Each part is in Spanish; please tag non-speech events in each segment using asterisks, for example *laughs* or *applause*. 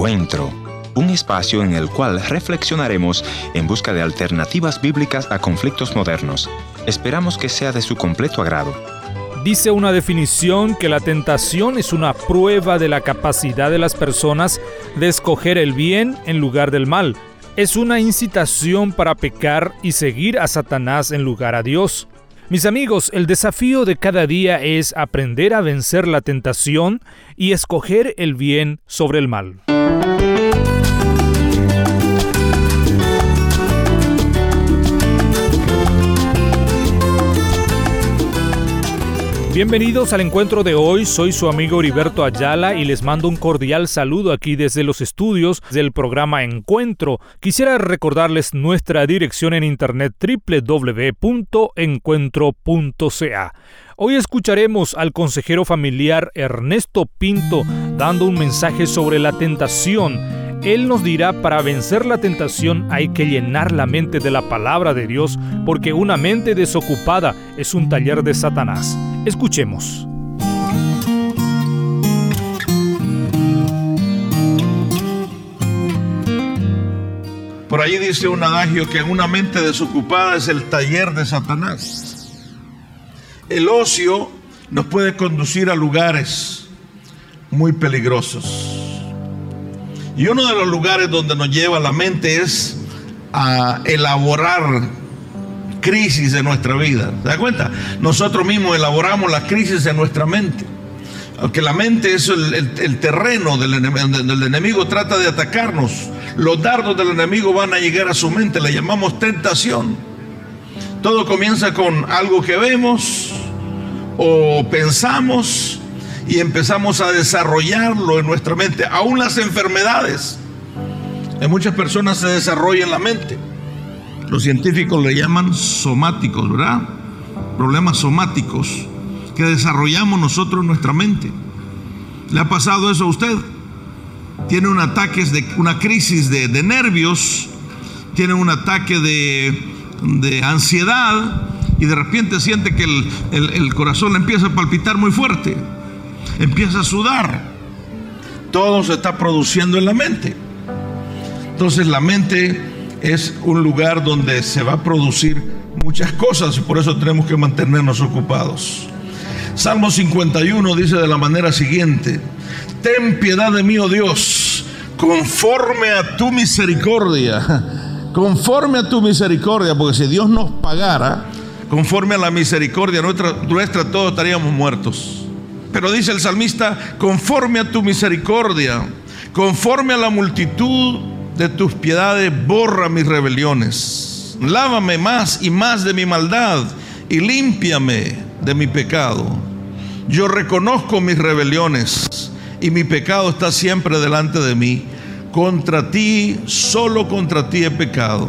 Encuentro, un espacio en el cual reflexionaremos en busca de alternativas bíblicas a conflictos modernos. Esperamos que sea de su completo agrado. Dice una definición que la tentación es una prueba de la capacidad de las personas de escoger el bien en lugar del mal. Es una incitación para pecar y seguir a Satanás en lugar a Dios. Mis amigos, el desafío de cada día es aprender a vencer la tentación y escoger el bien sobre el mal. Bienvenidos al encuentro de hoy, soy su amigo Heriberto Ayala y les mando un cordial saludo aquí desde los estudios del programa Encuentro. Quisiera recordarles nuestra dirección en internet www.encuentro.ca. Hoy escucharemos al consejero familiar Ernesto Pinto dando un mensaje sobre la tentación él nos dirá para vencer la tentación hay que llenar la mente de la palabra de Dios porque una mente desocupada es un taller de Satanás. Escuchemos. Por ahí dice un adagio que una mente desocupada es el taller de Satanás. El ocio nos puede conducir a lugares muy peligrosos. Y uno de los lugares donde nos lleva la mente es a elaborar crisis de nuestra vida. ¿Se da cuenta? Nosotros mismos elaboramos las crisis en nuestra mente. Aunque la mente es el, terreno del enemigo, donde el enemigo trata de atacarnos. Los dardos del enemigo van a llegar a su mente, le llamamos tentación. Todo comienza con algo que vemos o pensamos y empezamos a desarrollarlo en nuestra mente. Aún las enfermedades en muchas personas se desarrollan en la mente. Los científicos le llaman somáticos, ¿verdad? Problemas somáticos que desarrollamos nosotros en nuestra mente. ¿Le ha pasado eso a usted? Tiene un ataque de una crisis de, nervios, tiene un ataque de, ansiedad y de repente siente que el, el corazón le empieza a palpitar muy fuerte empieza a sudar. Todo se está produciendo en la mente. Entonces la mente es un lugar donde se va a producir muchas cosas y por eso tenemos que mantenernos ocupados. Salmo 51 dice de la manera siguiente, ten piedad de mí, oh Dios, conforme a tu misericordia, *laughs* conforme a tu misericordia, porque si Dios nos pagara, conforme a la misericordia nuestra, nuestra todos estaríamos muertos. Pero dice el salmista, conforme a tu misericordia, conforme a la multitud de tus piedades, borra mis rebeliones. Lávame más y más de mi maldad y límpiame de mi pecado. Yo reconozco mis rebeliones y mi pecado está siempre delante de mí. Contra ti, solo contra ti he pecado.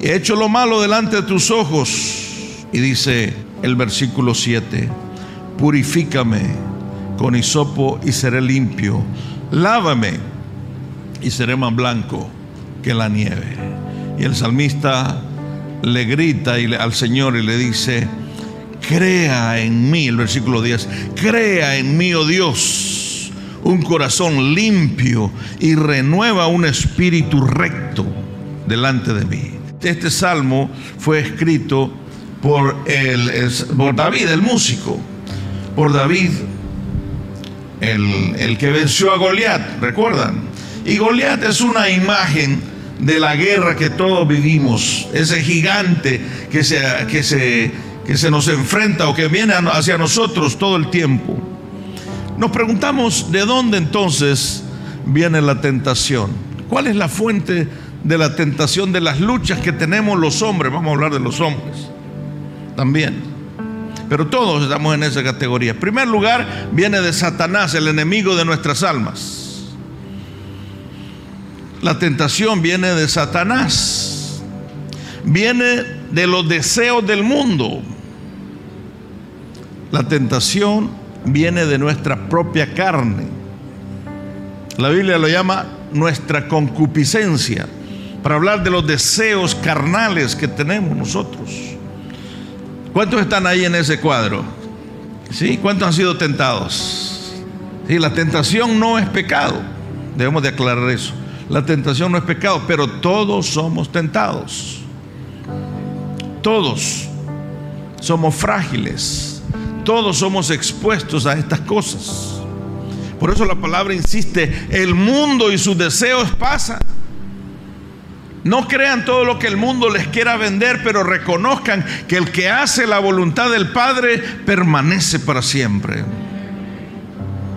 He hecho lo malo delante de tus ojos. Y dice el versículo 7 purifícame con hisopo y seré limpio. Lávame y seré más blanco que la nieve. Y el salmista le grita al Señor y le dice, crea en mí, el versículo 10, crea en mí, oh Dios, un corazón limpio y renueva un espíritu recto delante de mí. Este salmo fue escrito por, el, David, el músico por David, el, que venció a Goliat, ¿recuerdan? Y Goliat es una imagen de la guerra que todos vivimos, ese gigante que se, que se, que se nos enfrenta o que viene hacia nosotros todo el tiempo. Nos preguntamos de dónde entonces viene la tentación. ¿Cuál es la fuente de la tentación de las luchas que tenemos los hombres? Vamos a hablar de los hombres también pero todos estamos en esa categoría. En primer lugar, viene de Satanás, el enemigo de nuestras almas. La tentación viene de Satanás. Viene de los deseos del mundo. La tentación viene de nuestra propia carne. La Biblia lo llama nuestra concupiscencia, para hablar de los deseos carnales que tenemos nosotros. ¿Cuántos están ahí en ese cuadro? ¿Sí? ¿Cuántos han sido tentados? Sí, la tentación no es pecado. Debemos de aclarar eso. La tentación no es pecado, pero todos somos tentados. Todos somos frágiles. Todos somos expuestos a estas cosas. Por eso la palabra insiste, el mundo y sus deseos pasan. No crean todo lo que el mundo les quiera vender, pero reconozcan que el que hace la voluntad del Padre permanece para siempre.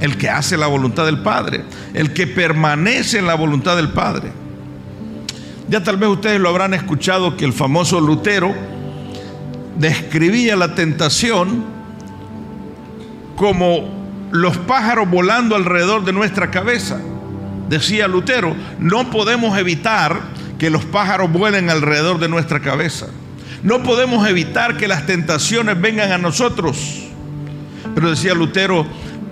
El que hace la voluntad del Padre, el que permanece en la voluntad del Padre. Ya tal vez ustedes lo habrán escuchado que el famoso Lutero describía la tentación como los pájaros volando alrededor de nuestra cabeza. Decía Lutero, no podemos evitar que los pájaros vuelen alrededor de nuestra cabeza. No podemos evitar que las tentaciones vengan a nosotros. Pero decía Lutero,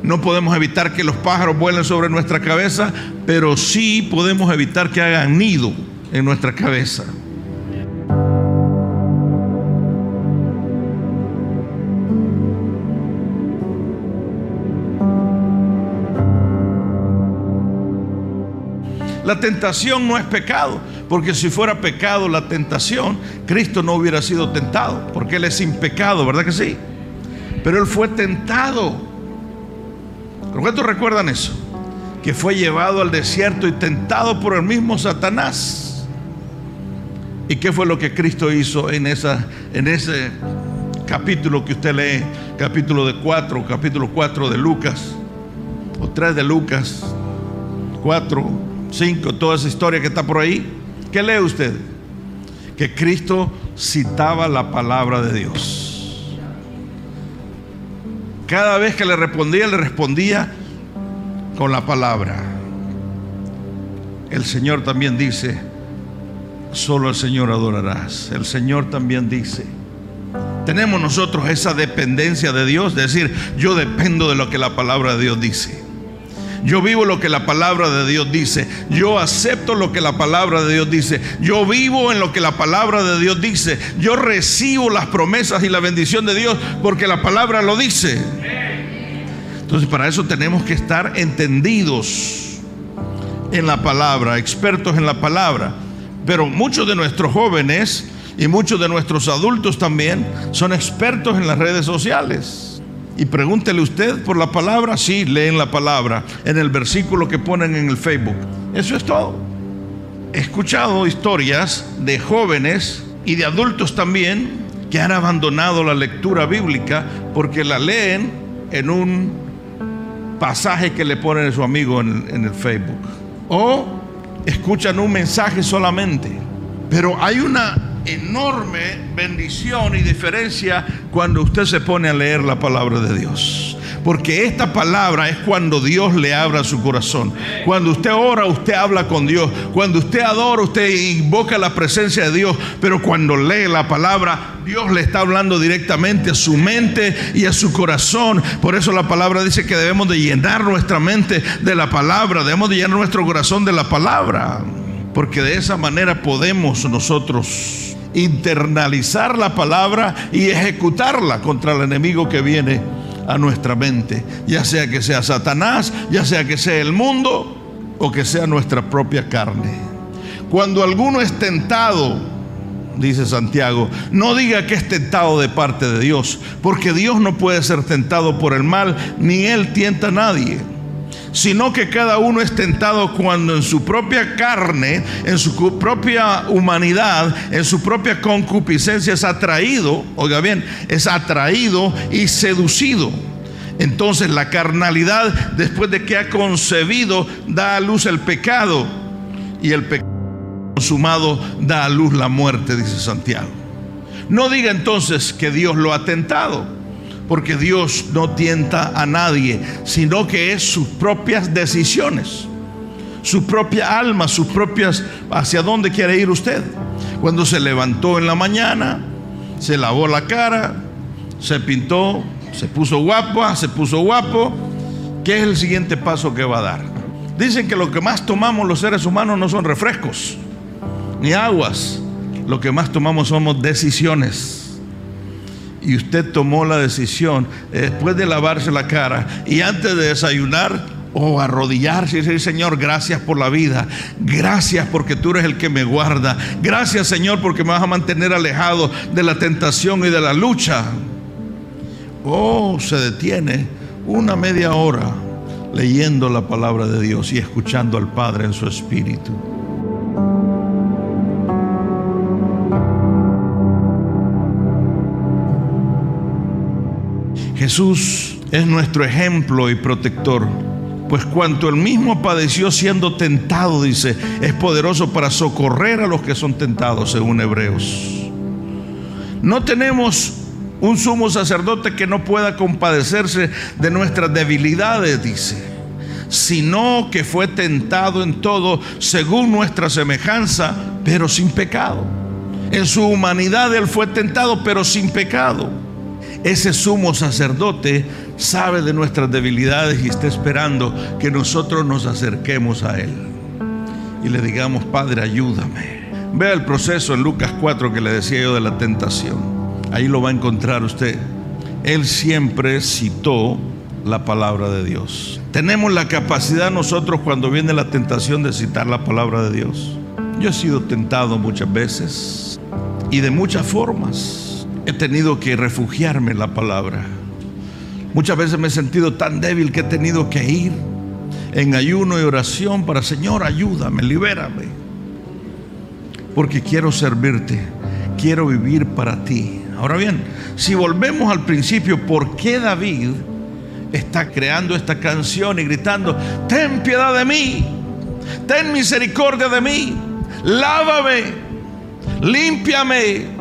no podemos evitar que los pájaros vuelen sobre nuestra cabeza, pero sí podemos evitar que hagan nido en nuestra cabeza. La tentación no es pecado, porque si fuera pecado la tentación, Cristo no hubiera sido tentado, porque Él es sin pecado, ¿verdad que sí? Pero Él fue tentado. ¿Cuántos recuerdan eso? Que fue llevado al desierto y tentado por el mismo Satanás. ¿Y qué fue lo que Cristo hizo en, esa, en ese capítulo que usted lee? Capítulo de 4, capítulo 4 de Lucas, o 3 de Lucas, 4 5, toda esa historia que está por ahí. ¿Qué lee usted? Que Cristo citaba la palabra de Dios. Cada vez que le respondía, le respondía con la palabra. El Señor también dice, solo al Señor adorarás. El Señor también dice, tenemos nosotros esa dependencia de Dios, es decir, yo dependo de lo que la palabra de Dios dice. Yo vivo lo que la palabra de Dios dice. Yo acepto lo que la palabra de Dios dice. Yo vivo en lo que la palabra de Dios dice. Yo recibo las promesas y la bendición de Dios porque la palabra lo dice. Entonces para eso tenemos que estar entendidos en la palabra, expertos en la palabra. Pero muchos de nuestros jóvenes y muchos de nuestros adultos también son expertos en las redes sociales. Y pregúntele usted por la palabra, sí, leen la palabra en el versículo que ponen en el Facebook. Eso es todo. He escuchado historias de jóvenes y de adultos también que han abandonado la lectura bíblica porque la leen en un pasaje que le ponen a su amigo en, en el Facebook. O escuchan un mensaje solamente. Pero hay una enorme bendición y diferencia cuando usted se pone a leer la palabra de Dios. Porque esta palabra es cuando Dios le abra su corazón. Cuando usted ora, usted habla con Dios. Cuando usted adora, usted invoca la presencia de Dios. Pero cuando lee la palabra, Dios le está hablando directamente a su mente y a su corazón. Por eso la palabra dice que debemos de llenar nuestra mente de la palabra. Debemos de llenar nuestro corazón de la palabra. Porque de esa manera podemos nosotros internalizar la palabra y ejecutarla contra el enemigo que viene a nuestra mente, ya sea que sea Satanás, ya sea que sea el mundo o que sea nuestra propia carne. Cuando alguno es tentado, dice Santiago, no diga que es tentado de parte de Dios, porque Dios no puede ser tentado por el mal, ni Él tienta a nadie sino que cada uno es tentado cuando en su propia carne, en su propia humanidad, en su propia concupiscencia es atraído, oiga bien, es atraído y seducido. Entonces la carnalidad, después de que ha concebido, da a luz el pecado y el pecado consumado da a luz la muerte, dice Santiago. No diga entonces que Dios lo ha tentado porque Dios no tienta a nadie, sino que es sus propias decisiones, su propia alma, sus propias, hacia dónde quiere ir usted. Cuando se levantó en la mañana, se lavó la cara, se pintó, se puso guapa, se puso guapo, ¿qué es el siguiente paso que va a dar? Dicen que lo que más tomamos los seres humanos no son refrescos, ni aguas, lo que más tomamos somos decisiones y usted tomó la decisión, después de lavarse la cara y antes de desayunar, o arrodillarse y decir, Señor, gracias por la vida, gracias porque tú eres el que me guarda, gracias Señor porque me vas a mantener alejado de la tentación y de la lucha. O se detiene una media hora leyendo la palabra de Dios y escuchando al Padre en su espíritu. Jesús es nuestro ejemplo y protector. Pues cuanto él mismo padeció siendo tentado, dice, es poderoso para socorrer a los que son tentados, según Hebreos. No tenemos un sumo sacerdote que no pueda compadecerse de nuestras debilidades, dice, sino que fue tentado en todo según nuestra semejanza, pero sin pecado. En su humanidad él fue tentado, pero sin pecado. Ese sumo sacerdote sabe de nuestras debilidades y está esperando que nosotros nos acerquemos a Él y le digamos, Padre, ayúdame. Vea el proceso en Lucas 4 que le decía yo de la tentación. Ahí lo va a encontrar usted. Él siempre citó la palabra de Dios. Tenemos la capacidad nosotros cuando viene la tentación de citar la palabra de Dios. Yo he sido tentado muchas veces y de muchas formas. He tenido que refugiarme en la palabra. Muchas veces me he sentido tan débil que he tenido que ir en ayuno y oración para, Señor, ayúdame, libérame. Porque quiero servirte, quiero vivir para ti. Ahora bien, si volvemos al principio, ¿por qué David está creando esta canción y gritando, ten piedad de mí, ten misericordia de mí, lávame, límpiame,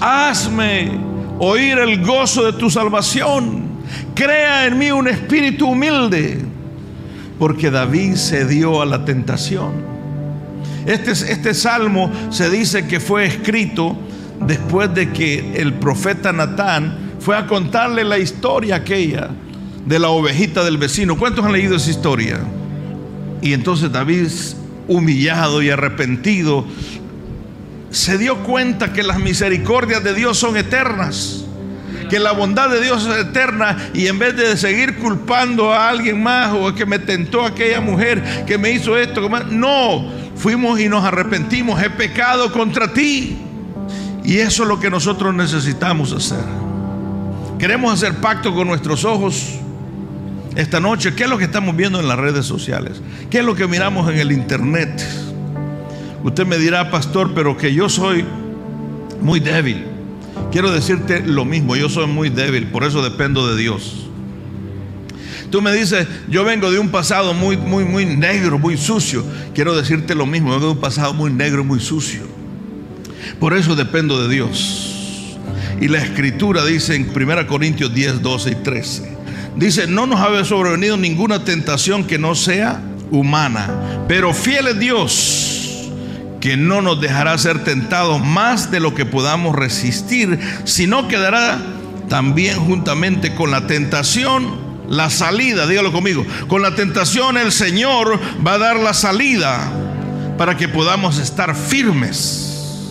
hazme oír el gozo de tu salvación? crea en mí un espíritu humilde, porque David se dio a la tentación. Este, este salmo se dice que fue escrito después de que el profeta Natán fue a contarle la historia aquella de la ovejita del vecino. ¿Cuántos han leído esa historia? Y entonces David, humillado y arrepentido, se dio cuenta que las misericordias de Dios son eternas que la bondad de Dios es eterna y en vez de seguir culpando a alguien más o que me tentó aquella mujer que me hizo esto, no, fuimos y nos arrepentimos, he pecado contra ti. Y eso es lo que nosotros necesitamos hacer. Queremos hacer pacto con nuestros ojos esta noche. ¿Qué es lo que estamos viendo en las redes sociales? ¿Qué es lo que miramos en el internet? Usted me dirá, pastor, pero que yo soy muy débil. Quiero decirte lo mismo, yo soy muy débil, por eso dependo de Dios. Tú me dices, yo vengo de un pasado muy, muy, muy negro, muy sucio. Quiero decirte lo mismo, vengo de un pasado muy negro, muy sucio. Por eso dependo de Dios. Y la escritura dice en 1 Corintios 10, 12 y 13. Dice, no nos ha sobrevenido ninguna tentación que no sea humana, pero fiel es Dios que no nos dejará ser tentados más de lo que podamos resistir, sino que dará también juntamente con la tentación la salida, dígalo conmigo, con la tentación el Señor va a dar la salida para que podamos estar firmes.